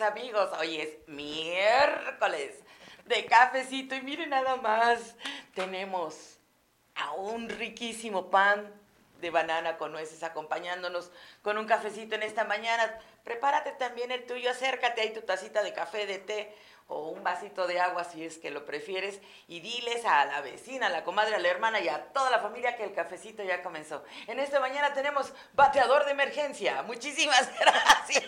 amigos, hoy es miércoles de cafecito y miren nada más, tenemos a un riquísimo pan de banana con nueces acompañándonos con un cafecito en esta mañana. Prepárate también el tuyo, acércate ahí tu tacita de café, de té o un vasito de agua si es que lo prefieres y diles a la vecina, a la comadre, a la hermana y a toda la familia que el cafecito ya comenzó. En esta mañana tenemos bateador de emergencia. Muchísimas gracias.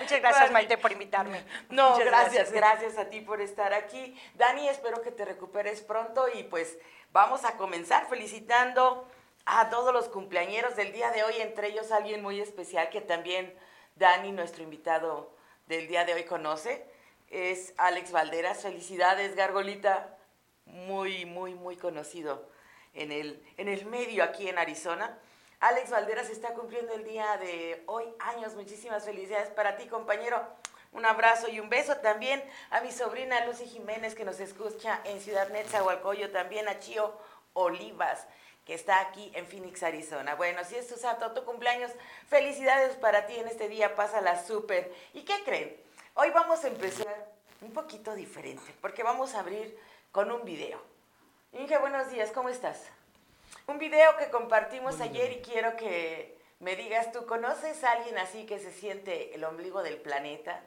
Muchas gracias, Maite, por invitarme. No, gracias, gracias, a ti por estar aquí. Dani, espero que te recuperes pronto y pues vamos a comenzar felicitando a todos los cumpleañeros del día de hoy, entre ellos alguien muy especial que también Dani, nuestro invitado del día de hoy, conoce. Es Alex Valderas. Felicidades, Gargolita. Muy, muy, muy conocido en el, en el medio aquí en Arizona. Alex Valderas está cumpliendo el día de hoy años. Muchísimas felicidades para ti, compañero. Un abrazo y un beso también a mi sobrina Lucy Jiménez que nos escucha en Ciudad Netzahualcoyo, también a Chio Olivas que está aquí en Phoenix, Arizona. Bueno, si es tu santo, tu cumpleaños, felicidades para ti en este día, pásala súper. ¿Y qué creen? Hoy vamos a empezar un poquito diferente, porque vamos a abrir con un video. Inge, buenos días, ¿cómo estás? Un video que compartimos ayer y quiero que me digas, ¿tú conoces a alguien así que se siente el ombligo del planeta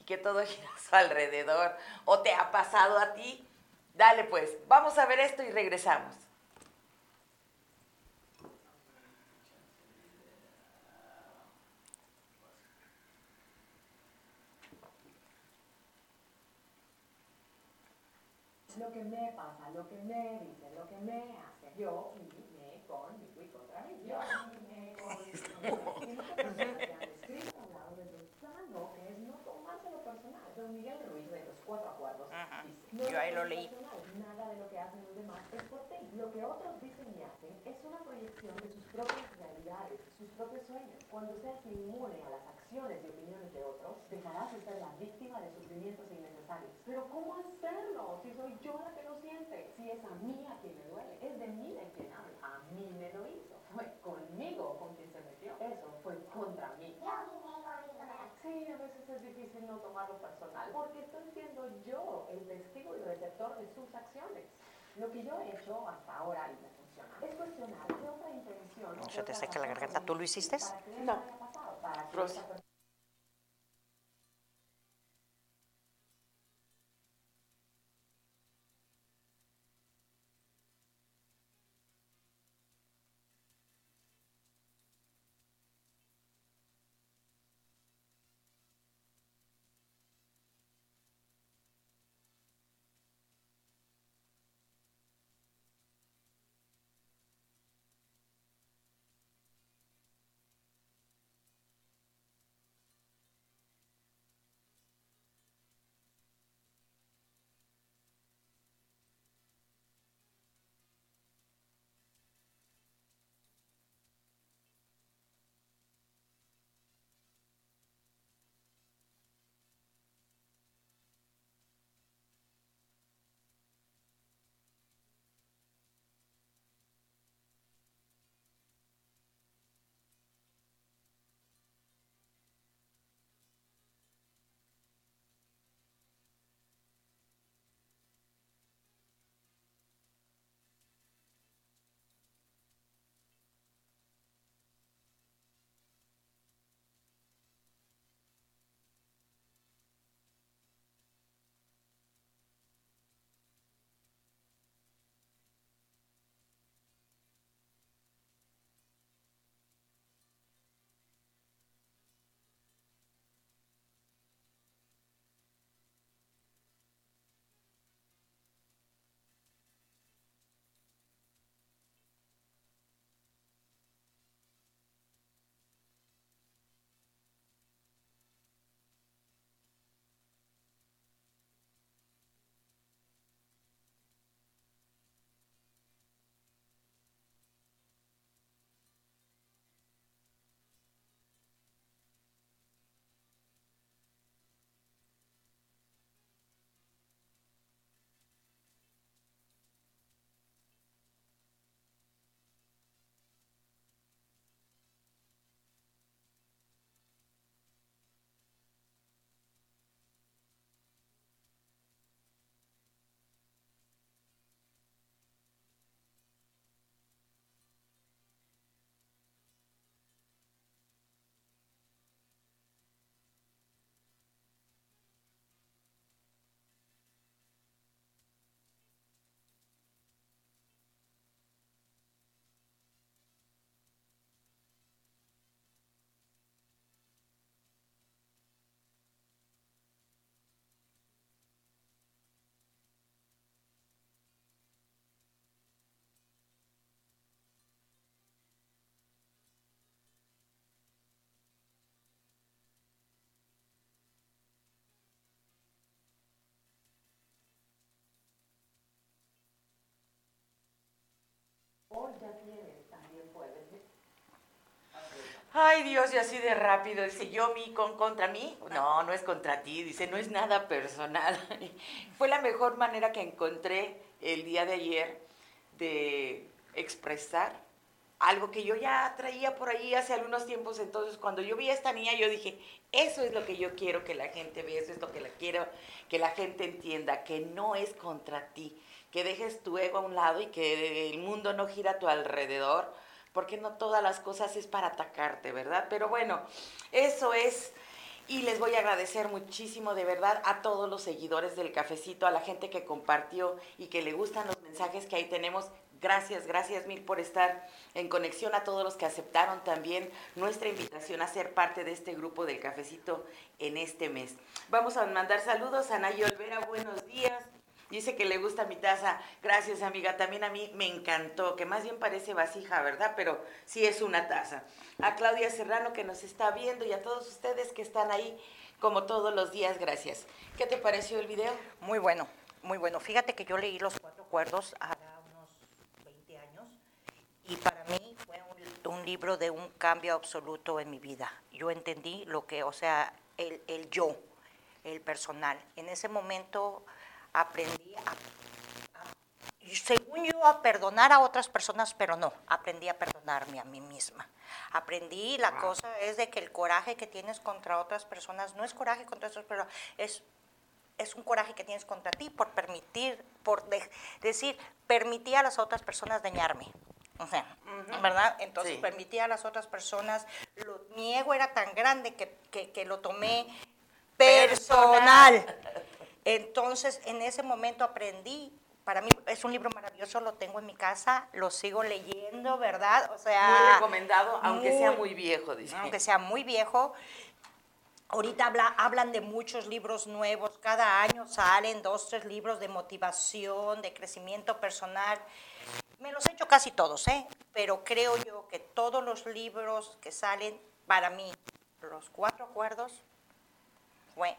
y que todo gira a su alrededor? ¿O te ha pasado a ti? Dale pues, vamos a ver esto y regresamos. Lo que me pasa, lo que me dice, lo que me hace, yo Miguel Ruiz de los cuatro acuerdos. Yo ahí lo leí. Nada de lo que hacen los demás es por ti. Lo que otros dicen y hacen es una proyección de sus propias realidades, sus propios sueños. Cuando seas inmune a las acciones y opiniones de otros, dejarás de ser la víctima de sufrimientos innecesarios. Pero ¿cómo hacerlo si soy yo la que lo siente? Si es a mí a quien me duele, es de mí de quien habla. A mí me lo hizo. Fue conmigo con quien se metió. Eso fue contra mí. Sí, a veces es difícil no tomarlo personal, porque estoy siendo yo el testigo y receptor de sus acciones. Lo que yo he hecho hasta ahora y me funciona es cuestionar qué otra intención. No se te seca la garganta. ¿Tú lo hiciste? No. Ay, Dios, y así de rápido. Dice, yo, mi, con, contra mí. No, no es contra ti. Dice, no es nada personal. Fue la mejor manera que encontré el día de ayer de expresar algo que yo ya traía por ahí hace algunos tiempos. Entonces, cuando yo vi a esta niña, yo dije, eso es lo que yo quiero que la gente vea, eso es lo que la quiero que la gente entienda, que no es contra ti, que dejes tu ego a un lado y que el mundo no gira a tu alrededor, porque no todas las cosas es para atacarte, ¿verdad? Pero bueno, eso es y les voy a agradecer muchísimo de verdad a todos los seguidores del cafecito, a la gente que compartió y que le gustan los mensajes que ahí tenemos. Gracias, gracias mil por estar en conexión a todos los que aceptaron también nuestra invitación a ser parte de este grupo del cafecito en este mes. Vamos a mandar saludos a Nayo Olvera, buenos días. Dice que le gusta mi taza. Gracias, amiga. También a mí me encantó, que más bien parece vasija, ¿verdad? Pero sí es una taza. A Claudia Serrano que nos está viendo y a todos ustedes que están ahí como todos los días, gracias. ¿Qué te pareció el video? Muy bueno, muy bueno. Fíjate que yo leí los cuatro acuerdos hace unos 20 años y para mí fue un, un libro de un cambio absoluto en mi vida. Yo entendí lo que, o sea, el, el yo, el personal. En ese momento aprendí a, según yo, a perdonar a otras personas, pero no, aprendí a perdonarme a mí misma. Aprendí, la cosa es de que el coraje que tienes contra otras personas no es coraje contra otras personas, es, es un coraje que tienes contra ti por permitir, por decir, permití a las otras personas dañarme. O sea, ¿verdad? Entonces permití a las otras personas, mi ego era tan grande que, que, que lo tomé personal. Entonces, en ese momento aprendí. Para mí es un libro maravilloso, lo tengo en mi casa, lo sigo leyendo, ¿verdad? O sea, muy recomendado, aunque sea muy viejo, dice. Aunque sea muy viejo. Ahorita habla, hablan de muchos libros nuevos, cada año salen dos, tres libros de motivación, de crecimiento personal. Me los he hecho casi todos, ¿eh? Pero creo yo que todos los libros que salen, para mí, los cuatro acuerdos, fue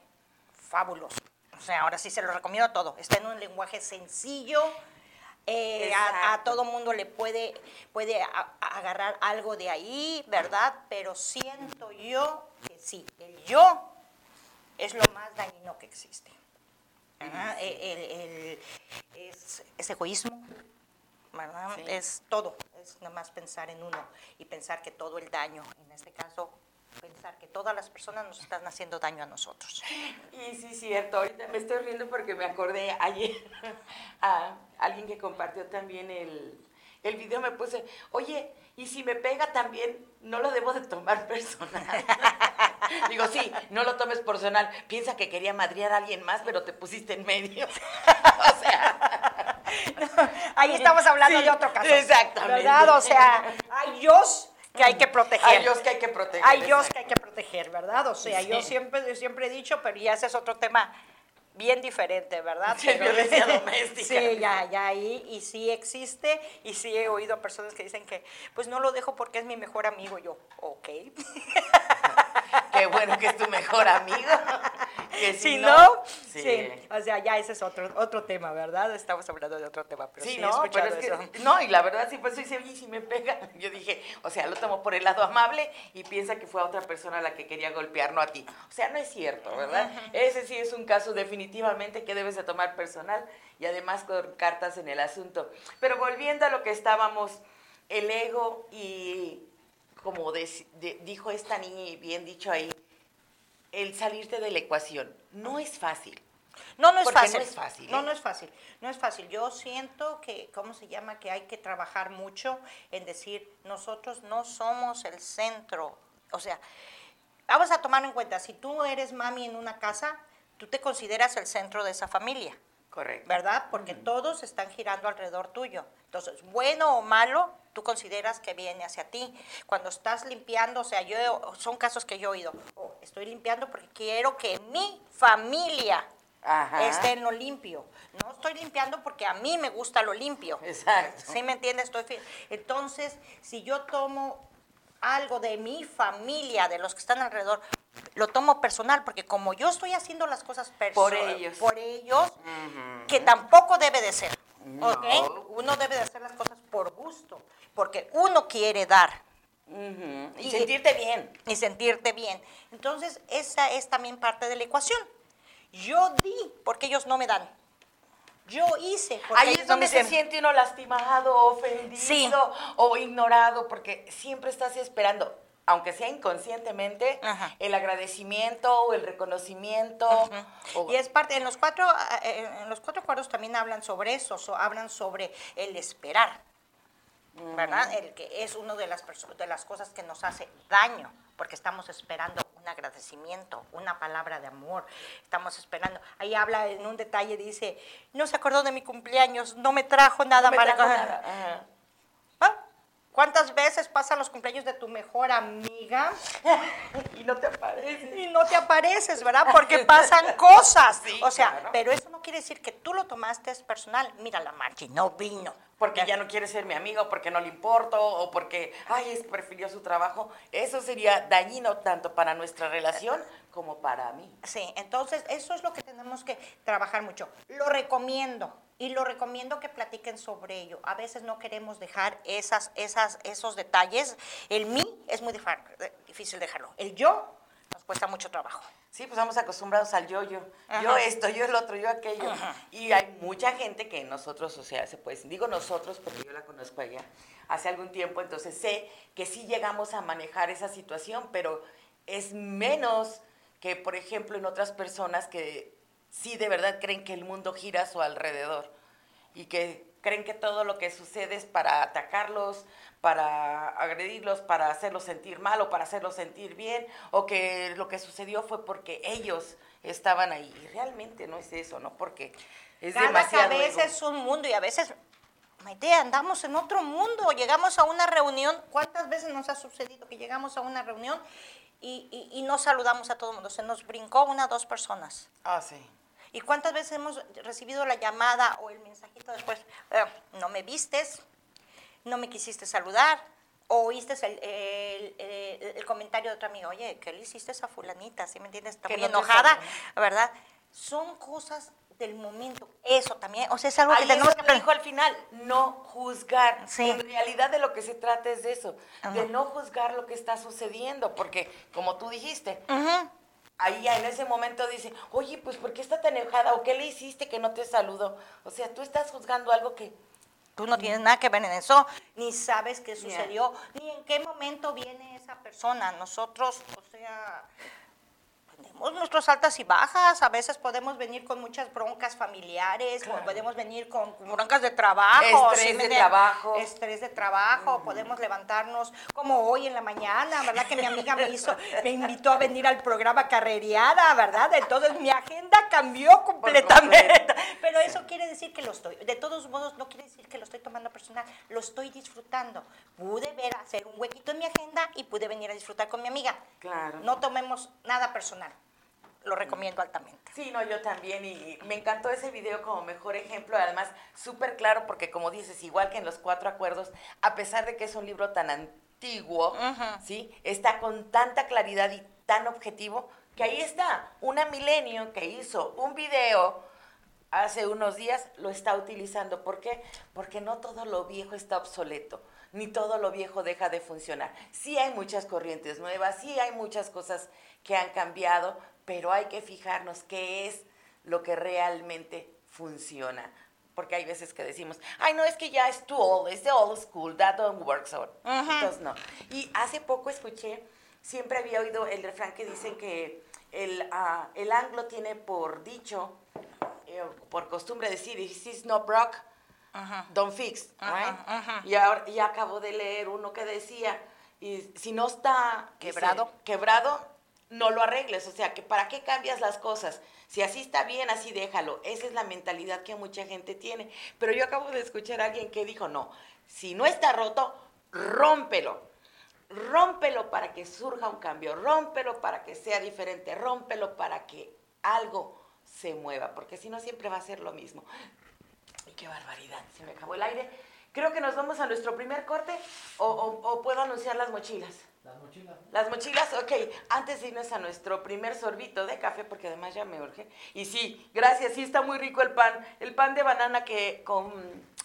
fabuloso. O sea, ahora sí se lo recomiendo todo. Está en un lenguaje sencillo. Eh, a, todo mundo le puede, puede agarrar algo de ahí, ¿verdad? Pero siento yo que sí, el yo es lo más dañino que existe. El, es, egoísmo, ¿verdad? Es todo, es nada más pensar en uno y pensar que todo el daño, en este caso pensar que todas las personas nos están haciendo daño a nosotros. Y sí, cierto. Ahorita me estoy riendo porque me acordé ayer a alguien que compartió también el, el video, me puse, oye, y si me pega también, no lo debo de tomar personal. Digo, sí, no lo tomes personal. Piensa que quería madrear a alguien más, pero te pusiste en medio. o sea... ahí estamos hablando de otro caso. Exactamente. ¿Verdad? O sea, ay Dios que hay que proteger. Hay Dios que hay que proteger. Hay Dios que hay que proteger, ¿verdad? O sea, yo siempre, siempre he dicho, pero ya ese es otro tema bien diferente, ¿verdad? Sí, violencia doméstica. Sí, ya, ya ahí, y sí existe, y sí he oído a personas que dicen que, pues no lo dejo porque es mi mejor amigo, yo, ok. Qué bueno que es tu mejor amigo. Que si, no, sí. O sea, ya ese es otro, otro tema, ¿verdad? Estamos hablando de otro tema, pero sí, no, pero es que, no, y la verdad sí, pues dice, oye, si me pega, yo dije, o sea, lo tomo por el lado amable y piensa que fue a otra persona a la que quería golpear, no a ti. O sea, no es cierto, ¿verdad? Ese sí es un caso definitivamente que debes de tomar personal y además con cartas en el asunto. Pero volviendo a lo que estábamos, el ego y como dijo esta niña y bien dicho ahí, el salirte de la ecuación. No es fácil. No, no es fácil. No es fácil. No, ¿eh? no es fácil. No es fácil. Yo siento que, ¿cómo se llama? Que hay que trabajar mucho en decir, nosotros no somos el centro. O sea, vamos a tomar en cuenta, si tú eres mami en una casa, tú te consideras el centro de esa familia. Correcto. ¿Verdad? Porque todos están girando alrededor tuyo. Entonces, bueno o malo, tú consideras que viene hacia ti. Cuando estás limpiando, o sea, yo son casos que yo he oído, oh, estoy limpiando porque quiero que mi familia esté en lo limpio. No estoy limpiando porque a mí me gusta lo limpio. Exacto. ¿Sí me entiendes? Estoy Entonces, si yo tomo algo de mi familia, de los que están alrededor, lo tomo personal, porque como yo estoy haciendo las cosas por ellos, por ellos que tampoco debe de ser. Uno debe de hacer las cosas por gusto, porque uno quiere dar. Ujú. Y, sentirte bien. Y sentirte bien. Entonces, esa es también parte de la ecuación. Yo di porque ellos no me dan. Yo hice porque Ahí es no donde se siente uno lastimado, ofendido Sí. o ignorado, porque siempre estás esperando, aunque sea inconscientemente, Ajá. el agradecimiento o el reconocimiento. o- Y es parte, en los cuatro, eh, en los cuatro cuadros también hablan sobre eso, so- hablan sobre el esperar, ¿verdad? El que es una de las, de las cosas que nos hace daño, porque estamos esperando un agradecimiento, una palabra de amor, estamos esperando. Ahí habla en un detalle, dice, no se acordó de mi cumpleaños, no me trajo nada no me para... trajo nada. ¿Cuántas veces pasan los cumpleaños de tu mejor amiga Y no te aparece. y no te apareces, ¿verdad? Porque pasan cosas. Sí, o sea, claro. pero eso no quiere decir que tú lo tomaste es personal. Mira, la Marchi no vino. Porque ya no quiere ser mi amigo, porque no le importo, o porque, ay, es prefirió su trabajo. Eso sería dañino tanto para nuestra relación como para mí. Sí, entonces eso es lo que tenemos que trabajar mucho. Lo recomiendo y lo recomiendo que platiquen sobre ello. A veces no queremos dejar esas, esas, esos detalles. El mí es muy difa- difícil dejarlo. El yo nos cuesta mucho trabajo. Sí, pues estamos acostumbrados al yo-yo. Ajá. Yo esto, yo el otro, yo aquello. Ajá. Y hay mucha gente que nosotros, o sea, se puede digo nosotros porque yo la conozco allá hace algún tiempo, entonces sé que sí llegamos a manejar esa situación, pero es menos que, por ejemplo, en otras personas que sí de verdad creen que el mundo gira a su alrededor y que creen que todo lo que sucede es para atacarlos, para agredirlos, para hacerlos sentir mal o para hacerlos sentir bien, o que lo que sucedió fue porque ellos estaban ahí. Y realmente no es eso, ¿no? Porque es Cada demasiado cabeza ego. es un mundo y a veces, Maite, andamos en otro mundo. Llegamos a una reunión. ¿Cuántas veces nos ha sucedido que llegamos a una reunión y, y- y no saludamos a todo el mundo? Se nos brincó una o dos personas. Ah, sí. ¿Y cuántas veces hemos recibido la llamada o el mensajito después? eh, no me vistes, no me quisiste saludar, o oíste el, el- el- el comentario de otra amiga, oye, ¿qué le hiciste a esa fulanita? ¿Sí me entiendes? Está Que muy no enojada. ¿verdad? Son cosas del momento. Eso también, o sea, es algo Ahí que tenemos que dijo al final, no juzgar. Sí. En realidad de lo que se trata es de eso, de no juzgar lo que está sucediendo, porque como tú dijiste. Ahí en ese momento dice, oye, pues ¿por qué está tan enojada? ¿O qué le hiciste que no te saludó? O sea, tú estás juzgando algo que... Tú no tienes nada que ver en eso, ni sabes qué sucedió, ni en qué momento viene esa persona. Nosotros, o sea, nuestras altas y bajas. A veces podemos venir con muchas broncas familiares, Claro. podemos venir con broncas de trabajo. Estrés ¿sí me de trabajo. Estrés de trabajo. Podemos levantarnos como hoy en la mañana, ¿verdad? Que mi amiga me hizo, me invitó a venir al programa Carreriada, ¿verdad? Entonces mi agenda cambió completamente. Pero eso quiere decir que lo estoy, de todos modos, no quiere decir que lo estoy tomando personal, lo estoy disfrutando. Pude ver, hacer un huequito en mi agenda y pude venir a disfrutar con mi amiga. Claro. No tomemos nada personal. Lo recomiendo altamente. Sí, no, yo también, y me encantó ese video como mejor ejemplo, además súper claro, porque como dices, igual que en los cuatro acuerdos, a pesar de que es un libro tan antiguo, Ujú. ¿sí? Está con tanta claridad y tan objetivo, que ahí está, una milenio que hizo un video hace unos días, lo está utilizando. ¿Por qué? Porque no todo lo viejo está obsoleto, ni todo lo viejo deja de funcionar. Sí hay muchas corrientes nuevas, sí hay muchas cosas que han cambiado, pero hay que fijarnos qué es lo que realmente funciona. Porque hay veces que decimos, ay, no, es que ya es too old, es the old school, that don't work so. Ajá. Entonces, no. Y hace poco escuché, siempre había oído el refrán que dicen que el, ah, el anglo tiene por dicho, eh, por costumbre decir, if it's not broke, Ajá. don't fix, right? ajá. Y ahora ya acabo de leer uno que decía, y si no está dice, Quebrado. No lo arregles, o sea, que para qué cambias las cosas. Si así está bien, así déjalo. Esa es la mentalidad que mucha gente tiene. Pero yo acabo de escuchar a alguien que dijo, no, si no está roto, rómpelo. Rómpelo para que surja un cambio, rómpelo para que sea diferente, rómpelo para que algo se mueva, porque si no siempre va a ser lo mismo. Qué barbaridad, se me acabó el aire. Creo que nos vamos a nuestro primer corte o puedo anunciar las mochilas. Las mochilas. Las mochilas, ok. Antes de irnos a nuestro primer sorbito de café, porque además ya me urge. Y sí, gracias, sí está muy rico el pan. El pan de banana que con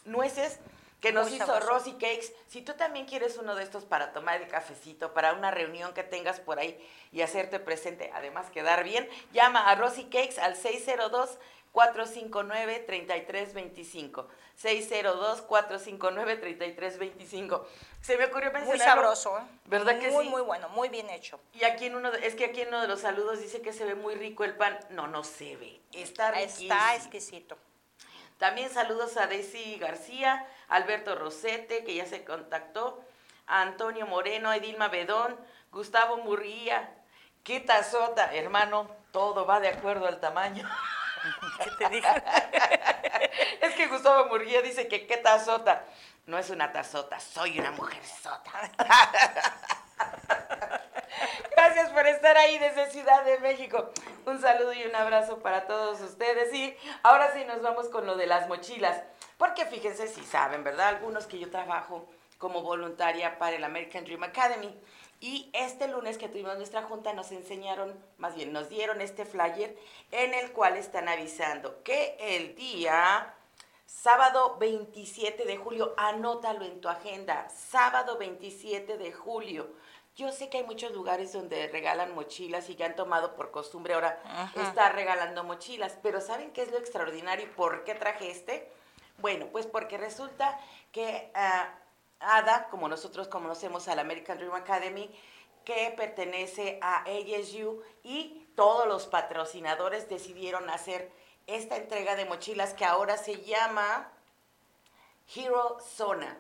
nueces que nos Muy hizo sabroso. Rosy Cakes. Si tú también quieres uno de estos para tomar el cafecito, para una reunión que tengas por ahí y hacerte presente, además quedar bien, llama a Rosy Cakes al 602 459 3325. 602 459 3325. Se me ocurrió Muy mencionarlo. sabroso, ¿eh? ¿Verdad que muy, sí? muy bueno, muy bien hecho. Y aquí en uno, de- es que aquí en uno de los saludos dice que se ve muy rico el pan. No, no se ve. Está riquísimo. Está exquisito. También saludos a Daisy García, Alberto Rosete, que ya se contactó, a Antonio Moreno, a Edilma Bedón, Gustavo Murría. ¡Qué tazota, hermano! Todo va de acuerdo al tamaño. ¿Qué te dije? es que Gustavo Murguía dice que qué tazota. No es una tazota, soy una mujer sota. Gracias por estar ahí desde Ciudad de México. Un saludo y un abrazo para todos ustedes. Y ahora sí nos vamos con lo de las mochilas. Porque fíjense si saben, ¿verdad? Algunos que yo trabajo como voluntaria para el American Dream Academy. Y este lunes que tuvimos nuestra junta nos enseñaron, más bien nos dieron este flyer en el cual están avisando que el día sábado 27 de julio, anótalo en tu agenda, sábado 27 de julio. Yo sé que hay muchos lugares donde regalan mochilas y que han tomado por costumbre ahora estar regalando mochilas, pero ¿saben qué es lo extraordinario y por qué traje este? Bueno, pues porque resulta que ah, ADA, como nosotros conocemos al American Dream Academy, que pertenece a ASU y todos los patrocinadores decidieron hacer esta entrega de mochilas que ahora se llama Hero Zona.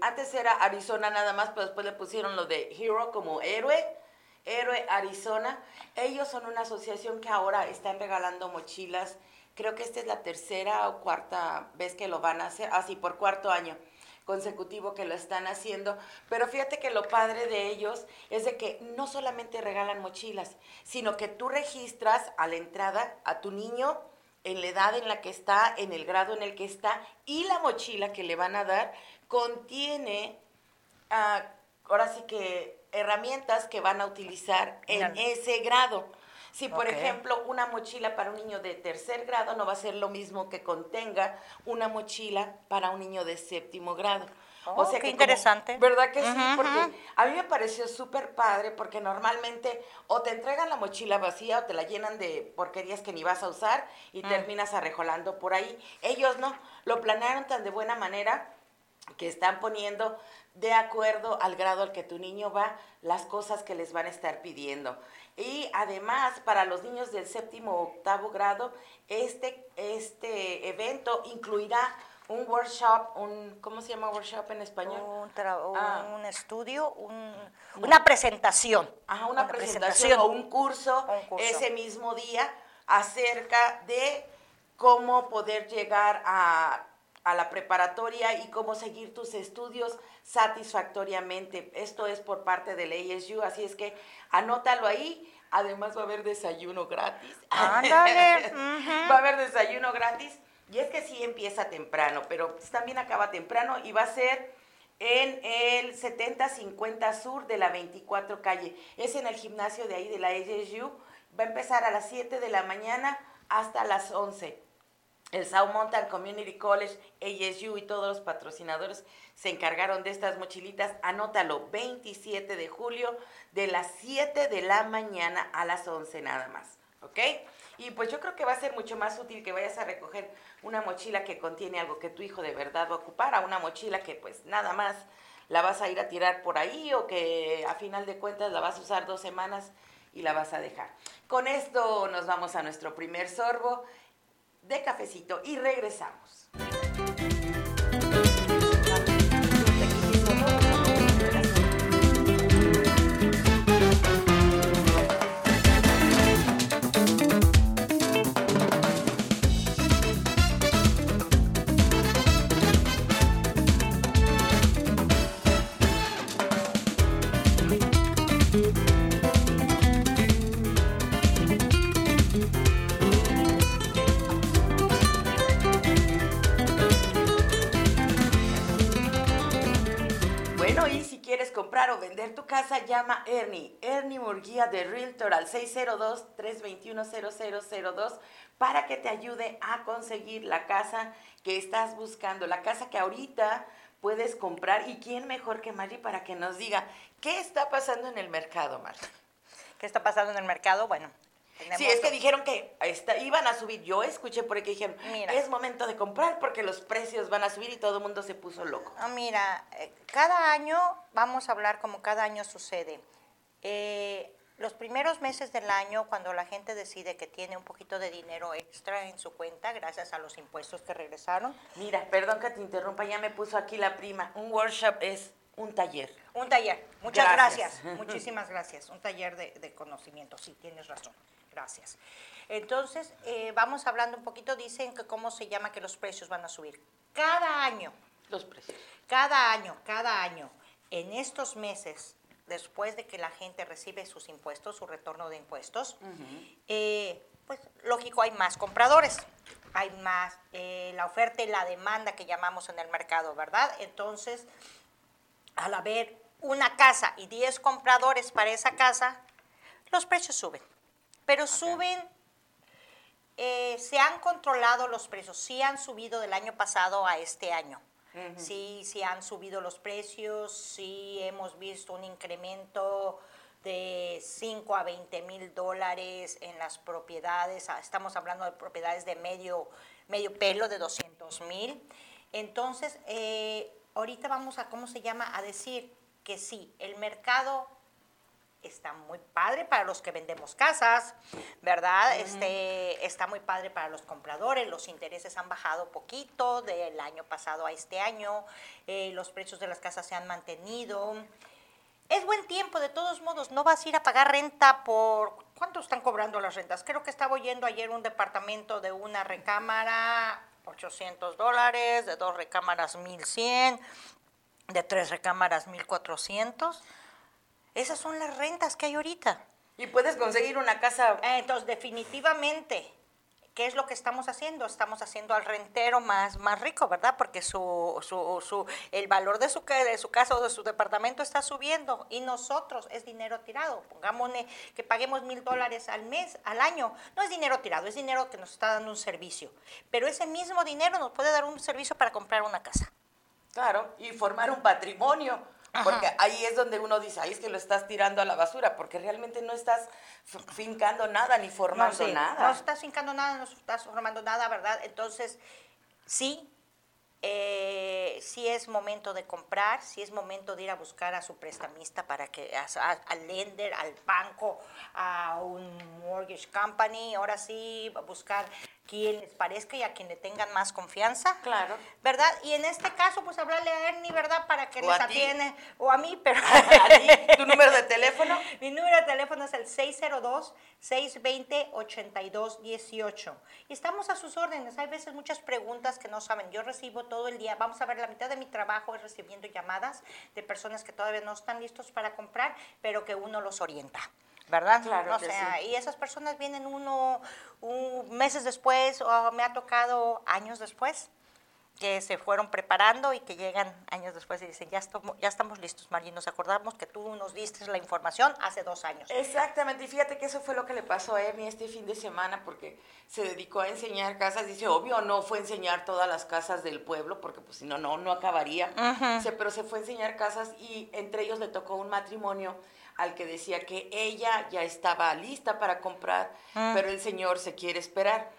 Antes era Arizona nada más, pero después le pusieron lo de Hero como héroe. Héroe Arizona. Ellos son una asociación que ahora están regalando mochilas. Creo que esta es la tercera o cuarta vez que lo van a hacer. Así, por cuarto año consecutivo que lo están haciendo. Pero fíjate que lo padre de ellos es de que no solamente regalan mochilas, sino que tú registras a la entrada a tu niño en la edad en la que está, en el grado en el que está, y la mochila que le van a dar contiene, ah, ahora sí que, herramientas que van a utilizar en Claro. ese grado. Si, por ejemplo, una mochila para un niño de tercer grado no va a ser lo mismo que contenga una mochila para un niño de séptimo grado. Oh, qué como- interesante. ¿Verdad que sí? Porque a mí me pareció súper padre porque normalmente o te entregan la mochila vacía o te la llenan de porquerías que ni vas a usar Mm. y terminas arrejolando por ahí. Ellos no, lo planearon tan de buena manera que están poniendo de acuerdo al grado al que tu niño va las cosas que les van a estar pidiendo. Y además, para los niños del séptimo o octavo grado, este, este evento incluirá un workshop, un, ¿cómo se llama workshop en español? Un, Ah. estudio, un- una presentación. Ajá, una, presentación, o un curso, Un curso. ese mismo día acerca de cómo poder llegar a, a la preparatoria y cómo seguir tus estudios satisfactoriamente. Esto es por parte del ASU, así es que anótalo ahí. Además va a haber desayuno gratis. Ándale. Va a haber desayuno gratis. Y es que sí empieza temprano, pero pues también acaba temprano y va a ser en el 7050 Sur de la 24 calle. Es en el gimnasio de ahí de la ASU. Va a empezar a las 7 de la mañana hasta las 11. El South Mountain Community College, ASU y todos los patrocinadores se encargaron de estas mochilitas. Anótalo, 27 de julio, de las 7 de la mañana a las 11 nada más. ¿Ok? Y pues yo creo que va a ser mucho más útil que vayas a recoger una mochila que contiene algo que tu hijo de verdad va a ocupar, a una mochila que pues nada más la vas a ir a tirar por ahí o que a final de cuentas la vas a usar dos semanas y la vas a dejar. Con esto nos vamos a nuestro primer sorbo de cafecito y regresamos. Casa, llama Ernie, Ernie Murguía de Realtor al 602-321-0002 para que te ayude a conseguir la casa que estás buscando, la casa que ahorita puedes comprar. ¿Y quién mejor que Mari para que nos diga qué está pasando en el mercado, Mari? ¿Qué está pasando en el mercado? Bueno, Sí, es que dijeron que iban a subir. Yo escuché por ahí que dijeron, es momento de comprar porque los precios van a subir y todo el mundo se puso loco. Ah, mira, eh, cada año, vamos a hablar como cada año sucede. Eh, los primeros meses del año, cuando la gente decide que tiene un poquito de dinero extra en su cuenta, gracias a los impuestos que regresaron. Mira, perdón que te interrumpa, ya me puso aquí la prima. Un workshop es un taller. Un taller. Muchas gracias. Muchísimas gracias. Un taller de, conocimiento. Sí, tienes razón. Gracias. Entonces, eh, vamos hablando un poquito. Dicen que cómo se llama que los precios van a subir. Cada año. Los precios. Cada año, cada año. En estos meses, después de que la gente recibe sus impuestos, su retorno de impuestos, eh, pues lógico, hay más compradores. Hay más eh, la oferta y la demanda que llamamos en el mercado, ¿verdad? Entonces, al haber una casa y 10 compradores para esa casa, los precios suben. Pero suben, eh, se han controlado los precios, sí han subido del año pasado a este año. Sí, sí han subido los precios, sí hemos visto un incremento de 5 a 20 mil dólares en las propiedades, ah, estamos hablando de propiedades de medio, medio pelo de 200 mil. Entonces, eh, ahorita vamos a, ¿cómo se llama? A decir que sí, el mercado está muy padre para los que vendemos casas, ¿verdad? este, está muy padre para los compradores, los intereses han bajado poquito del año pasado a este año, eh, los precios de las casas se han mantenido. Es buen tiempo, de todos modos, no vas a ir a pagar renta por... ¿Cuánto están cobrando las rentas? Creo que estaba oyendo ayer un departamento de una recámara 800 dólares, de dos recámaras 1100, de tres recámaras 1400. Esas son las rentas que hay ahorita. Y puedes conseguir una casa. Eh, entonces, definitivamente, ¿qué es lo que estamos haciendo? Estamos haciendo al rentero más, más rico, ¿verdad? Porque su, su, su, el valor de su, de su casa o de su departamento está subiendo y nosotros es dinero tirado. Pongámosle que paguemos mil dólares al mes, al año. No es dinero tirado, es dinero que nos está dando un servicio. Pero ese mismo dinero nos puede dar un servicio para comprar una casa. Claro, y formar un patrimonio. Porque ahí es donde uno dice, ahí es que lo estás tirando a la basura, porque realmente no estás fincando nada ni formando nada. No estás fincando nada, no estás formando nada, ¿verdad? Entonces, sí, eh, si es momento de comprar, si es momento de ir a buscar a su prestamista para que, al lender, al banco, a un mortgage company, ahora sí, buscar quien les parezca y a quien le tengan más confianza. Claro. ¿Verdad? Y en este caso, pues hablarle a Ernie, ¿verdad? Para que les atiende. O a mí, pero. ¿Tu número de teléfono? Mi número de teléfono es el 602-620-8218. Y estamos a sus órdenes. Hay veces muchas preguntas que no saben. Yo recibo todo el día. Vamos a ver, la mitad de mi trabajo es recibiendo llamadas de personas que todavía no están listos para comprar, pero que uno los orienta. ¿Verdad? Claro. O sea, y esas personas vienen uno un, meses después o me ha tocado años después que se fueron preparando y que llegan años después y dicen, ya estamos, ya estamos listos, Margie, nos acordamos que tú nos diste la información hace dos años. Exactamente, y fíjate que eso fue lo que le pasó a Ernie este fin de semana, porque se dedicó a enseñar casas, dice, obvio, no fue enseñar todas las casas del pueblo, porque pues si no, no, no acabaría, pero se fue a enseñar casas y entre ellos le tocó un matrimonio al que decía que ella ya estaba lista para comprar, ah. pero el señor se quiere esperar.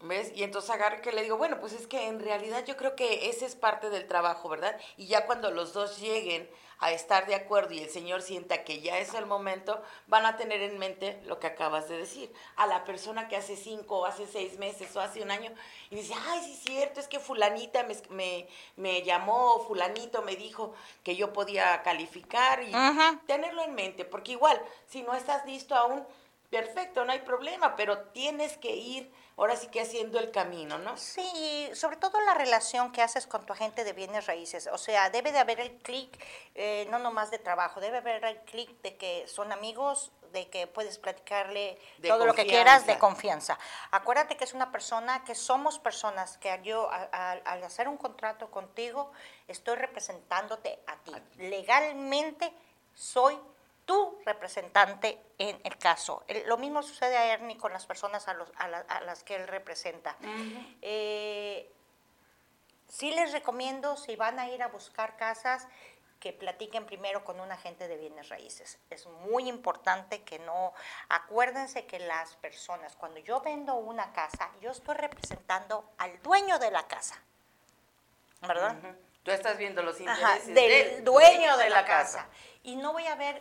¿Ves? Y entonces agarro que le digo, bueno, pues es que en realidad yo creo que ese es parte del trabajo, ¿verdad? Y ya cuando los dos lleguen a estar de acuerdo y el Señor sienta que ya es el momento, van a tener en mente lo que acabas de decir. A la persona que hace cinco, o hace seis meses o hace un año y dice, ay, sí es cierto, es que fulanita me, me, me, llamó, fulanito me dijo que yo podía calificar y tenerlo en mente, porque igual, si no estás listo aún, perfecto, no hay problema, pero tienes que ir ahora sí que haciendo el camino, ¿no? Sí, sobre todo la relación que haces con tu agente de bienes raíces. O sea, debe de haber el clic, eh, no nomás de trabajo, debe haber el clic de que son amigos, de que puedes platicarle todo lo que quieras de confianza. Acuérdate que es una persona, que somos personas, que yo al hacer un contrato contigo, estoy representándote a ti. Legalmente soy tu representante en el caso. lo mismo sucede a Ernie con las personas a, las que él representa. Eh, sí les recomiendo, si van a ir a buscar casas, que platiquen primero con un agente de bienes raíces. Es muy importante que no, acuérdense que las personas, cuando yo vendo una casa, yo estoy representando al dueño de la casa, ¿verdad? Tú estás viendo los intereses del, dueño de, la, casa. Y no voy a ver,